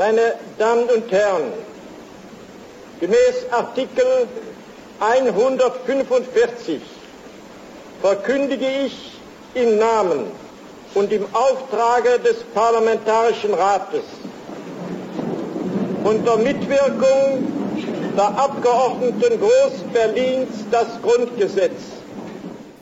Meine Damen und Herren, gemäß Artikel 145 verkündige ich im Namen und im Auftrage des Parlamentarischen Rates unter Mitwirkung der Abgeordneten Groß-Berlins das Grundgesetz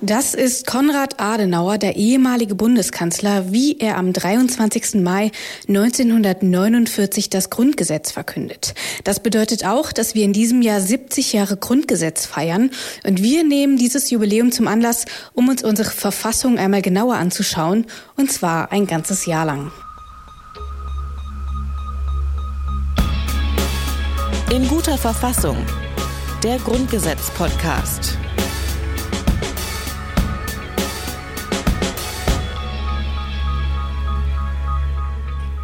das ist Konrad Adenauer, der ehemalige Bundeskanzler, wie er am 23. Mai 1949 das Grundgesetz verkündet. Das bedeutet auch, dass wir in diesem Jahr 70 Jahre Grundgesetz feiern und wir nehmen dieses Jubiläum zum Anlass, um uns unsere Verfassung einmal genauer anzuschauen, und zwar ein ganzes Jahr lang. In guter Verfassung. Der Grundgesetz-Podcast.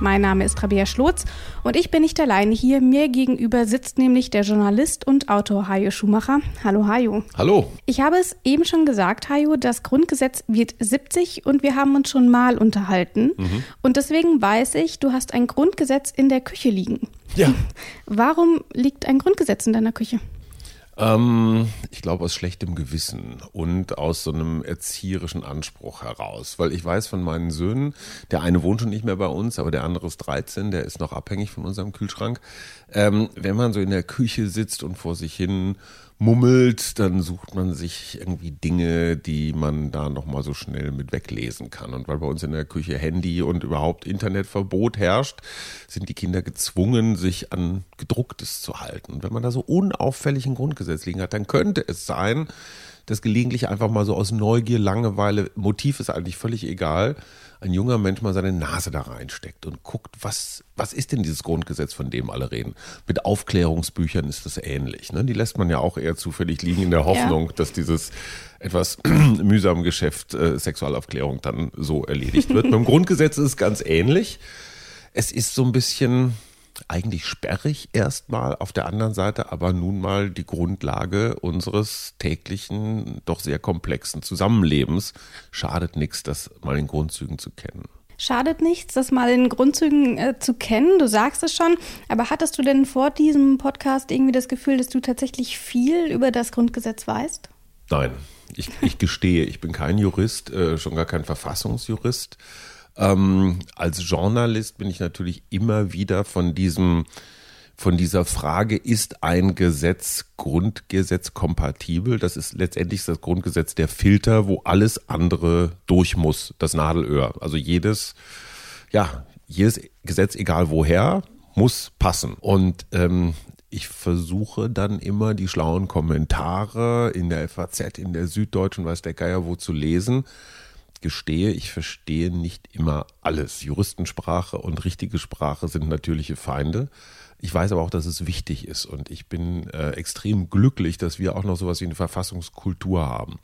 Mein Name ist Rabea Schlotz und ich bin nicht alleine hier. Mir gegenüber sitzt nämlich der Journalist und Autor Hajo Schumacher. Hallo Hajo. Hallo. Ich habe es eben schon gesagt, Hajo, das Grundgesetz wird 70 und wir haben uns schon mal unterhalten. Mhm. Und deswegen weiß ich, du hast ein Grundgesetz in der Küche liegen. Ja. Warum liegt ein Grundgesetz in deiner Küche? Ähm, ich glaube aus schlechtem Gewissen und aus so einem erzieherischen Anspruch heraus. Weil ich weiß von meinen Söhnen, der eine wohnt schon nicht mehr bei uns, aber der andere ist 13, der ist noch abhängig von unserem Kühlschrank. Ähm, wenn man so in der Küche sitzt und vor sich hin mummelt, dann sucht man sich irgendwie Dinge, die man da nochmal so schnell mit weglesen kann. Und weil bei uns in der Küche Handy und überhaupt Internetverbot herrscht, sind die Kinder gezwungen, sich an gedrucktes zu halten. Und wenn man da so unauffällig ein Grundgesetz liegen hat, dann könnte es sein, dass gelegentlich einfach mal so aus Neugier, Langeweile, Motiv ist eigentlich völlig egal, ein junger Mensch mal seine Nase da reinsteckt und guckt, was, was ist denn dieses Grundgesetz, von dem alle reden? Mit Aufklärungsbüchern ist das ähnlich. Ne? Die lässt man ja auch eher zufällig liegen in der Hoffnung, ja. dass dieses etwas mühsame Geschäft äh, Sexualaufklärung dann so erledigt wird. Beim Grundgesetz ist es ganz ähnlich. Es ist so ein bisschen, eigentlich sperrig erstmal, auf der anderen Seite aber nun mal die Grundlage unseres täglichen, doch sehr komplexen Zusammenlebens. Schadet nichts, das mal in Grundzügen zu kennen. Schadet nichts, das mal in Grundzügen äh, zu kennen. Du sagst es schon. Aber hattest du denn vor diesem Podcast irgendwie das Gefühl, dass du tatsächlich viel über das Grundgesetz weißt? Nein, ich, ich gestehe, ich bin kein Jurist, äh, schon gar kein Verfassungsjurist. Ähm, als Journalist bin ich natürlich immer wieder von diesem von dieser Frage, ist ein Gesetz Grundgesetz kompatibel? Das ist letztendlich das Grundgesetz der Filter, wo alles andere durch muss, das Nadelöhr. Also jedes, ja, jedes Gesetz, egal woher, muss passen. Und ähm, ich versuche dann immer die schlauen Kommentare in der FAZ, in der Süddeutschen, weiß der Geier wo zu lesen gestehe, ich verstehe nicht immer alles. Juristensprache und richtige Sprache sind natürliche Feinde. Ich weiß aber auch, dass es wichtig ist und ich bin äh, extrem glücklich, dass wir auch noch sowas wie eine Verfassungskultur haben.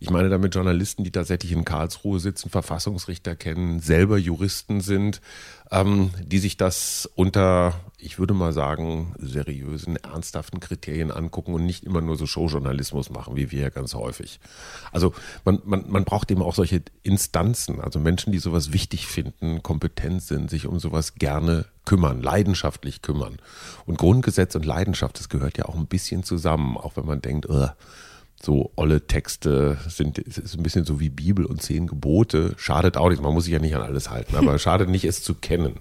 Ich meine damit Journalisten, die tatsächlich in Karlsruhe sitzen, Verfassungsrichter kennen, selber Juristen sind, ähm, die sich das unter, ich würde mal sagen, seriösen, ernsthaften Kriterien angucken und nicht immer nur so Showjournalismus machen, wie wir ja ganz häufig. Also man, man, man braucht eben auch solche Instanzen, also Menschen, die sowas wichtig finden, kompetent sind, sich um sowas gerne kümmern, leidenschaftlich kümmern. Und Grundgesetz und Leidenschaft, das gehört ja auch ein bisschen zusammen, auch wenn man denkt, uh, so olle Texte sind ist ein bisschen so wie Bibel und zehn Gebote. Schadet auch nicht, man muss sich ja nicht an alles halten, aber schadet nicht, es zu kennen.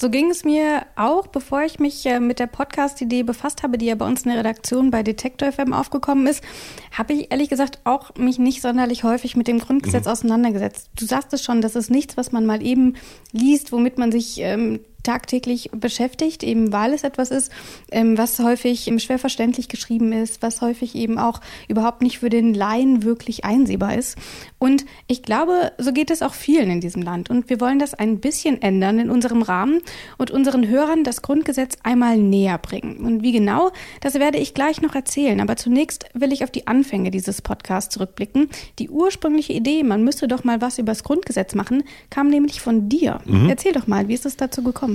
So ging es mir auch, bevor ich mich äh, mit der Podcast-Idee befasst habe, die ja bei uns in der Redaktion bei Detektor FM aufgekommen ist, habe ich ehrlich gesagt auch mich nicht sonderlich häufig mit dem Grundgesetz mhm. auseinandergesetzt. Du sagst es schon, das ist nichts, was man mal eben liest, womit man sich ähm, tagtäglich beschäftigt, eben weil es etwas ist, ähm, was häufig schwer verständlich geschrieben ist, was häufig eben auch überhaupt nicht für den Laien wirklich einsehbar ist. Und ich glaube, so geht es auch vielen in diesem Land. Und wir wollen das ein bisschen ändern in unserem Rahmen und unseren Hörern das Grundgesetz einmal näher bringen. Und wie genau, das werde ich gleich noch erzählen. Aber zunächst will ich auf die Anfänge dieses Podcasts zurückblicken. Die ursprüngliche Idee, man müsste doch mal was über das Grundgesetz machen, kam nämlich von dir. Mhm. Erzähl doch mal, wie ist es dazu gekommen?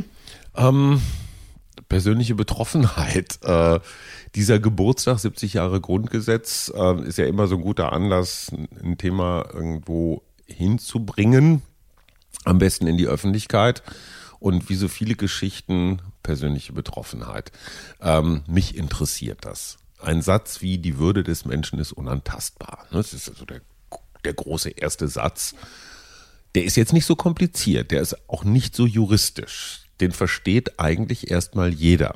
Ähm, persönliche Betroffenheit. Äh, dieser Geburtstag, 70 Jahre Grundgesetz, äh, ist ja immer so ein guter Anlass, ein Thema irgendwo hinzubringen, am besten in die Öffentlichkeit. und wie so viele Geschichten persönliche Betroffenheit. Ähm, mich interessiert das. Ein Satz wie die Würde des Menschen ist unantastbar. Ne, das ist also der, der große erste Satz. Der ist jetzt nicht so kompliziert, der ist auch nicht so juristisch. Den versteht eigentlich erstmal jeder.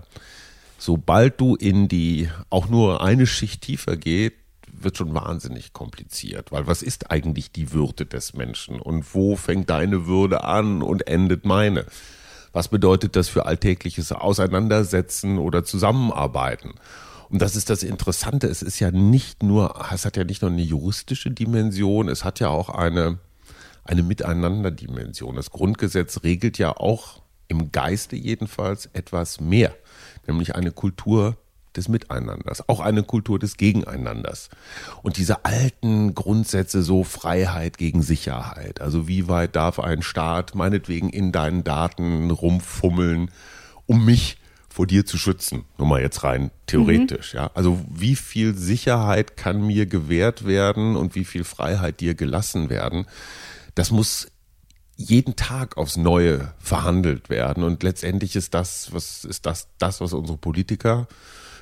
Sobald du in die auch nur eine Schicht tiefer geht, wird schon wahnsinnig kompliziert, weil was ist eigentlich die Würde des Menschen und wo fängt deine Würde an und endet meine? Was bedeutet das für alltägliches Auseinandersetzen oder Zusammenarbeiten? Und das ist das Interessante. Es ist ja nicht nur, es hat ja nicht nur eine juristische Dimension, es hat ja auch eine, eine Miteinanderdimension. Das Grundgesetz regelt ja auch im Geiste jedenfalls etwas mehr, nämlich eine Kultur des Miteinanders, auch eine Kultur des Gegeneinanders. Und diese alten Grundsätze, so Freiheit gegen Sicherheit, also wie weit darf ein Staat meinetwegen in deinen Daten rumfummeln, um mich vor dir zu schützen, nur mal jetzt rein theoretisch, mhm. ja. Also wie viel Sicherheit kann mir gewährt werden und wie viel Freiheit dir gelassen werden, das muss jeden Tag aufs Neue verhandelt werden und letztendlich ist das, was ist das, das, was unsere Politiker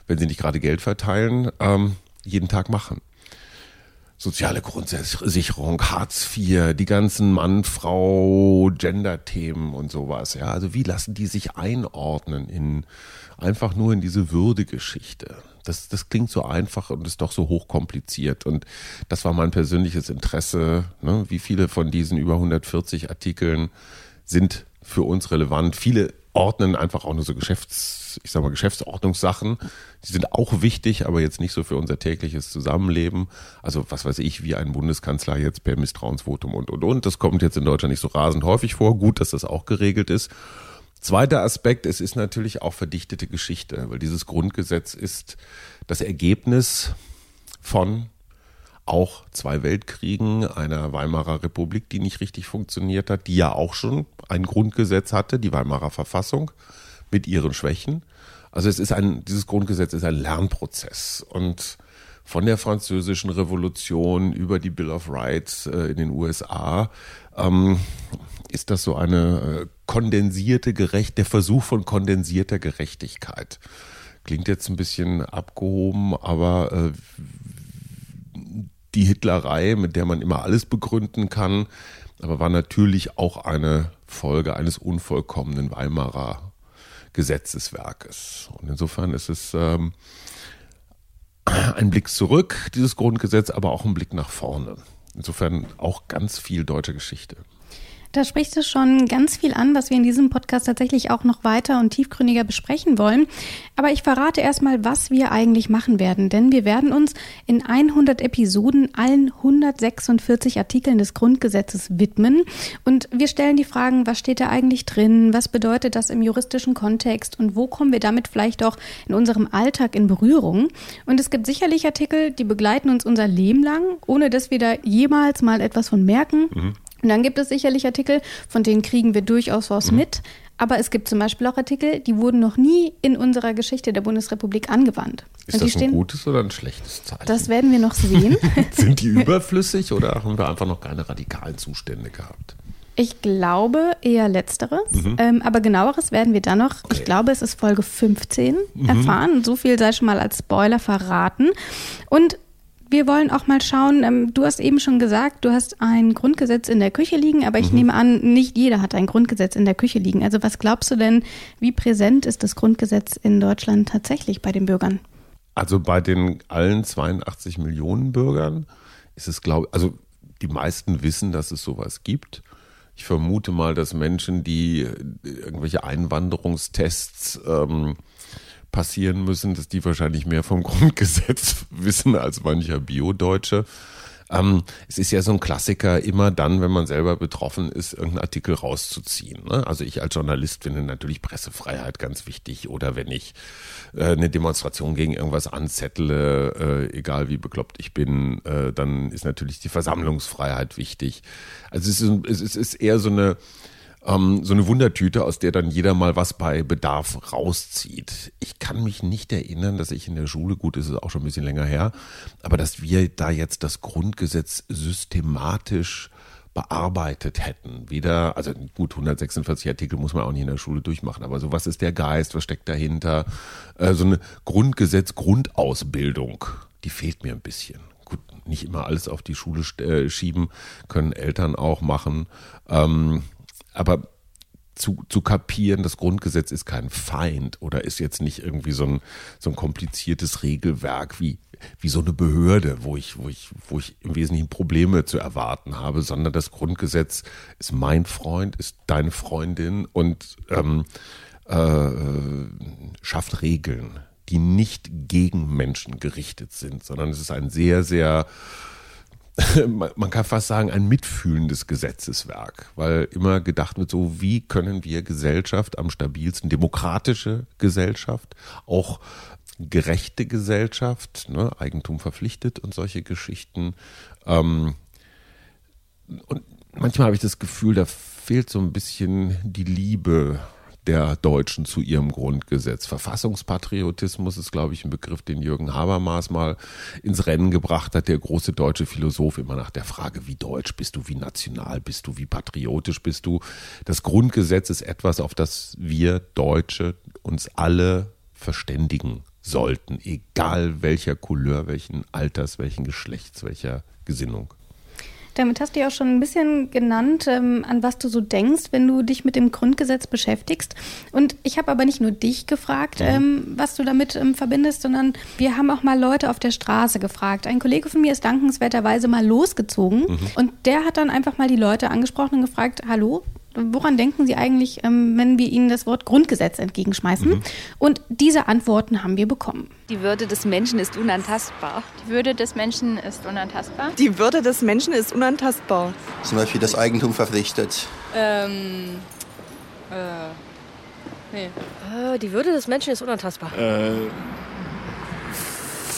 wenn sie nicht gerade Geld verteilen, ähm, jeden Tag machen. Soziale Grundsicherung, Hartz IV, die ganzen Mann, Frau, Gender-Themen und sowas. Ja, also wie lassen die sich einordnen in einfach nur in diese Würdegeschichte? Das, das klingt so einfach und ist doch so hochkompliziert. Und das war mein persönliches Interesse. Ne? Wie viele von diesen über 140 Artikeln sind für uns relevant? Viele ordnen einfach auch nur so Geschäfts, ich sag mal, Geschäftsordnungssachen. Die sind auch wichtig, aber jetzt nicht so für unser tägliches Zusammenleben. Also was weiß ich, wie ein Bundeskanzler jetzt per Misstrauensvotum und und und. Das kommt jetzt in Deutschland nicht so rasend häufig vor. Gut, dass das auch geregelt ist. Zweiter Aspekt, es ist natürlich auch verdichtete Geschichte, weil dieses Grundgesetz ist das Ergebnis von auch zwei Weltkriegen, einer Weimarer Republik, die nicht richtig funktioniert hat, die ja auch schon ein Grundgesetz hatte, die Weimarer Verfassung, mit ihren Schwächen. Also es ist ein, dieses Grundgesetz ist ein Lernprozess und von der französischen Revolution über die Bill of Rights äh, in den USA ähm, ist das so eine äh, kondensierte Gerecht, der Versuch von kondensierter Gerechtigkeit. Klingt jetzt ein bisschen abgehoben, aber äh, die Hitlerei, mit der man immer alles begründen kann, aber war natürlich auch eine Folge eines unvollkommenen Weimarer Gesetzeswerkes. Und insofern ist es ähm, ein Blick zurück, dieses Grundgesetz, aber auch ein Blick nach vorne. Insofern auch ganz viel deutsche Geschichte. Da sprichst du schon ganz viel an, was wir in diesem Podcast tatsächlich auch noch weiter und tiefgründiger besprechen wollen. Aber ich verrate erstmal, was wir eigentlich machen werden, denn wir werden uns in 100 Episoden allen 146 Artikeln des Grundgesetzes widmen und wir stellen die Fragen, was steht da eigentlich drin, was bedeutet das im juristischen Kontext und wo kommen wir damit vielleicht auch in unserem Alltag in Berührung. Und es gibt sicherlich Artikel, die begleiten uns unser Leben lang, ohne dass wir da jemals mal etwas von merken. Mhm. Und dann gibt es sicherlich Artikel, von denen kriegen wir durchaus was mhm. mit. Aber es gibt zum Beispiel auch Artikel, die wurden noch nie in unserer Geschichte der Bundesrepublik angewandt. Ist das ein gutes oder ein schlechtes Zeichen? Das werden wir noch sehen. Sind die überflüssig oder haben wir einfach noch keine radikalen Zustände gehabt? Ich glaube eher letzteres, mhm. ähm, aber genaueres werden wir dann noch, okay. ich glaube es ist Folge 15, mhm. erfahren. So viel sei schon mal als Spoiler verraten. Und wir wollen auch mal schauen, ähm, du hast eben schon gesagt, du hast ein Grundgesetz in der Küche liegen, aber ich mhm. nehme an, nicht jeder hat ein Grundgesetz in der Küche liegen. Also was glaubst du denn, wie präsent ist das Grundgesetz in Deutschland tatsächlich bei den Bürgern? Also bei den allen 82 Millionen Bürgern ist es, glaube also die meisten wissen, dass es sowas gibt. Ich vermute mal, dass Menschen, die irgendwelche Einwanderungstests ähm, passieren müssen, dass die wahrscheinlich mehr vom Grundgesetz wissen als mancher Bio-Deutsche. Ähm, es ist ja so ein Klassiker, immer dann, wenn man selber betroffen ist, irgendeinen Artikel rauszuziehen. Ne? Also ich als Journalist finde natürlich Pressefreiheit ganz wichtig oder wenn ich äh, eine Demonstration gegen irgendwas anzettle, äh, egal wie bekloppt ich bin, äh, dann ist natürlich die Versammlungsfreiheit wichtig. Also es ist, es ist eher so eine ähm, so eine Wundertüte, aus der dann jeder mal was bei Bedarf rauszieht. Ich kann mich nicht erinnern, dass ich in der Schule, gut, ist es auch schon ein bisschen länger her, aber dass wir da jetzt das Grundgesetz systematisch bearbeitet hätten. Wieder, also gut, 146 Artikel muss man auch nicht in der Schule durchmachen, aber so, was ist der Geist, was steckt dahinter? Äh, so eine Grundgesetz, Grundausbildung, die fehlt mir ein bisschen. Gut, nicht immer alles auf die Schule äh, schieben, können Eltern auch machen. Ähm, aber zu, zu kapieren, das Grundgesetz ist kein Feind oder ist jetzt nicht irgendwie so ein, so ein kompliziertes Regelwerk wie, wie so eine Behörde, wo ich, wo ich, wo ich im Wesentlichen Probleme zu erwarten habe, sondern das Grundgesetz ist mein Freund, ist deine Freundin und ähm, äh, schafft Regeln, die nicht gegen Menschen gerichtet sind, sondern es ist ein sehr, sehr man kann fast sagen, ein mitfühlendes Gesetzeswerk, weil immer gedacht wird, so wie können wir Gesellschaft am stabilsten, demokratische Gesellschaft, auch gerechte Gesellschaft, ne, Eigentum verpflichtet und solche Geschichten. Ähm, und manchmal habe ich das Gefühl, da fehlt so ein bisschen die Liebe der Deutschen zu ihrem Grundgesetz. Verfassungspatriotismus ist, glaube ich, ein Begriff, den Jürgen Habermas mal ins Rennen gebracht hat, der große deutsche Philosoph, immer nach der Frage, wie deutsch bist du, wie national bist du, wie patriotisch bist du. Das Grundgesetz ist etwas, auf das wir Deutsche uns alle verständigen sollten, egal welcher Couleur, welchen Alters, welchen Geschlechts, welcher Gesinnung. Damit hast du ja auch schon ein bisschen genannt, ähm, an was du so denkst, wenn du dich mit dem Grundgesetz beschäftigst. Und ich habe aber nicht nur dich gefragt, mhm. ähm, was du damit ähm, verbindest, sondern wir haben auch mal Leute auf der Straße gefragt. Ein Kollege von mir ist dankenswerterweise mal losgezogen mhm. und der hat dann einfach mal die Leute angesprochen und gefragt, hallo, woran denken Sie eigentlich, ähm, wenn wir Ihnen das Wort Grundgesetz entgegenschmeißen? Mhm. Und diese Antworten haben wir bekommen. Die Würde des Menschen ist unantastbar. Die Würde des Menschen ist unantastbar. Die Würde des Menschen ist unantastbar. Zum Beispiel das Eigentum verpflichtet. Ähm, äh, nee. Äh, die Würde des Menschen ist unantastbar. Äh,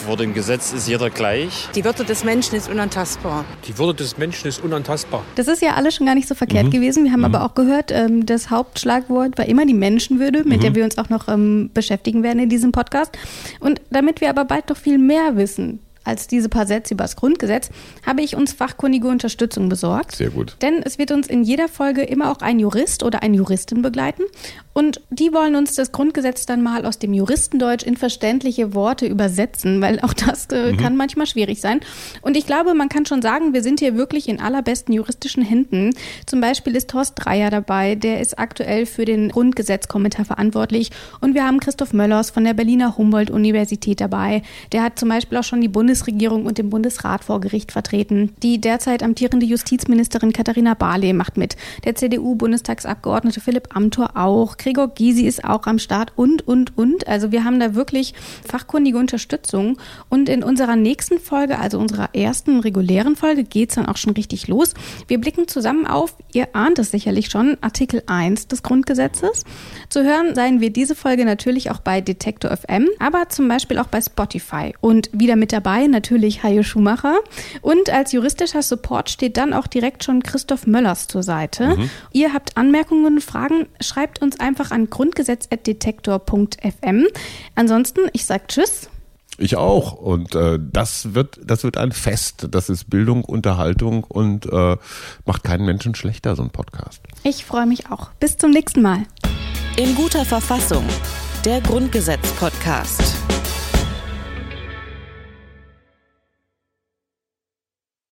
vor dem Gesetz ist jeder gleich. Die Würde des Menschen ist unantastbar. Die Würde des Menschen ist unantastbar. Das ist ja alles schon gar nicht so verkehrt mhm. gewesen. Wir haben mhm. aber auch gehört, ähm, das Hauptschlagwort war immer die Menschenwürde, mit mhm. der wir uns auch noch ähm, beschäftigen werden in diesem Podcast. Und damit wir aber bald doch viel mehr wissen, als diese paar Sätze über das Grundgesetz, habe ich uns fachkundige Unterstützung besorgt. Sehr gut. Denn es wird uns in jeder Folge immer auch ein Jurist oder eine Juristin begleiten. Und die wollen uns das Grundgesetz dann mal aus dem Juristendeutsch in verständliche Worte übersetzen, weil auch das äh, mhm. kann manchmal schwierig sein. Und ich glaube, man kann schon sagen, wir sind hier wirklich in allerbesten juristischen Händen. Zum Beispiel ist Horst Dreier dabei, der ist aktuell für den Grundgesetzkommentar verantwortlich. Und wir haben Christoph Möllers von der Berliner Humboldt-Universität dabei. Der hat zum Beispiel auch schon die Bundesregierung und den Bundesrat vor Gericht vertreten. Die derzeit amtierende Justizministerin Katharina Barley macht mit. Der CDU-Bundestagsabgeordnete Philipp Amthor auch. Gregor Gysi ist auch am Start und, und, und. Also wir haben da wirklich fachkundige Unterstützung. Und in unserer nächsten Folge, also unserer ersten regulären Folge, geht es dann auch schon richtig los. Wir blicken zusammen auf, ihr ahnt es sicherlich schon, Artikel 1 des Grundgesetzes. Zu hören seien wir diese Folge natürlich auch bei Detektor FM, aber zum Beispiel auch bei Spotify. Und wieder mit dabei natürlich Hajo Schumacher. Und als juristischer Support steht dann auch direkt schon Christoph Möllers zur Seite. Mhm. Ihr habt Anmerkungen und Fragen, schreibt uns einfach einfach an grundgesetz.detektor.fm. Ansonsten, ich sage Tschüss. Ich auch. Und äh, das wird, das wird ein Fest. Das ist Bildung, Unterhaltung und äh, macht keinen Menschen schlechter, so ein Podcast. Ich freue mich auch. Bis zum nächsten Mal. In guter Verfassung. Der Grundgesetz-Podcast.